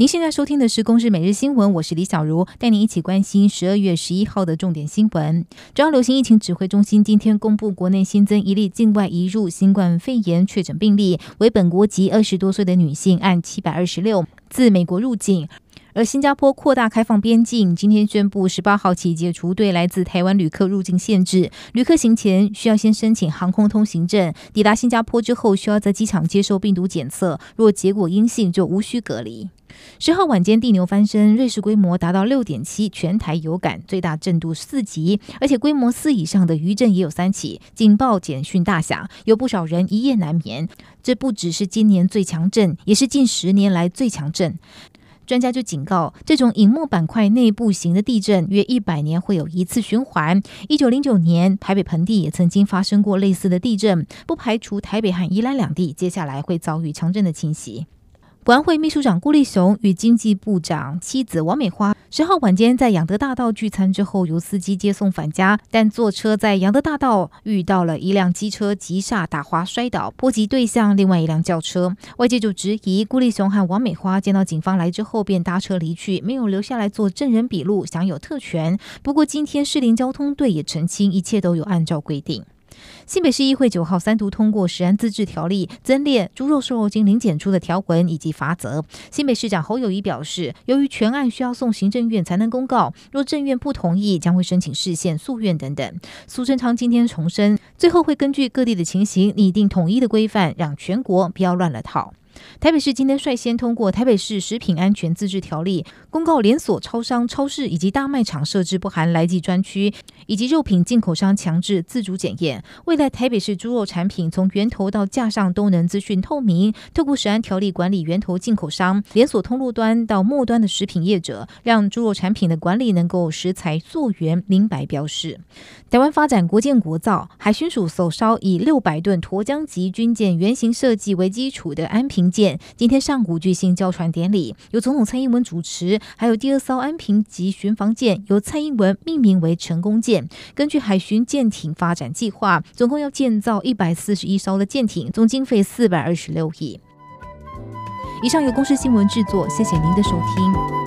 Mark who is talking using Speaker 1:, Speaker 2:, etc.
Speaker 1: 您现在收听的是《公视每日新闻》，我是李小茹，带您一起关心十二月十一号的重点新闻。中央流行疫情指挥中心今天公布，国内新增一例境外移入新冠肺炎确诊病例，为本国籍二十多岁的女性，按七百二十六，自美国入境。而新加坡扩大开放边境，今天宣布十八号起解除对来自台湾旅客入境限制，旅客行前需要先申请航空通行证，抵达新加坡之后需要在机场接受病毒检测，若结果阴性就无需隔离。十号晚间地牛翻身，瑞士规模达到六点七，全台有感，最大震度四级，而且规模四以上的余震也有三起，警报简讯大响，有不少人一夜难眠。这不只是今年最强震，也是近十年来最强震。专家就警告，这种隐没板块内部型的地震，约一百年会有一次循环。一九零九年，台北盆地也曾经发生过类似的地震，不排除台北和宜兰两地接下来会遭遇强震的侵袭。国安会秘书长顾立雄与经济部长妻子王美花十号晚间在养德大道聚餐之后，由司机接送返家，但坐车在仰德大道遇到了一辆机车急刹打滑摔倒，波及对向另外一辆轿车。外界就质疑顾立雄和王美花见到警方来之后便搭车离去，没有留下来做证人笔录，享有特权。不过今天士林交通队也澄清，一切都有按照规定。新北市议会九号三读通过食安自治条例，增列猪肉、瘦肉精零检出的条文以及罚则。新北市长侯友谊表示，由于全案需要送行政院才能公告，若政院不同意，将会申请市县、诉愿等等。苏贞昌今天重申，最后会根据各地的情形拟定统一的规范，让全国不要乱了套。台北市今天率先通过《台北市食品安全自治条例》，公告连锁超商、超市以及大卖场设置不含来剂专区，以及肉品进口商强制自主检验。未来台北市猪肉产品从源头到架上都能资讯透明，透过食安条例管理源头进口商、连锁通路端到末端的食品业者，让猪肉产品的管理能够食材溯源明白标示。台湾发展国建国造，海巡署首艘以六百吨沱江级军舰原型设计为基础的安平舰今天上午举行交船典礼，由总统蔡英文主持。还有第二艘安平级巡防舰由蔡英文命名为成功舰。根据海巡舰艇发展计划，总共要建造一百四十一艘的舰艇，总经费四百二十六亿。以上由公司新闻制作，谢谢您的收听。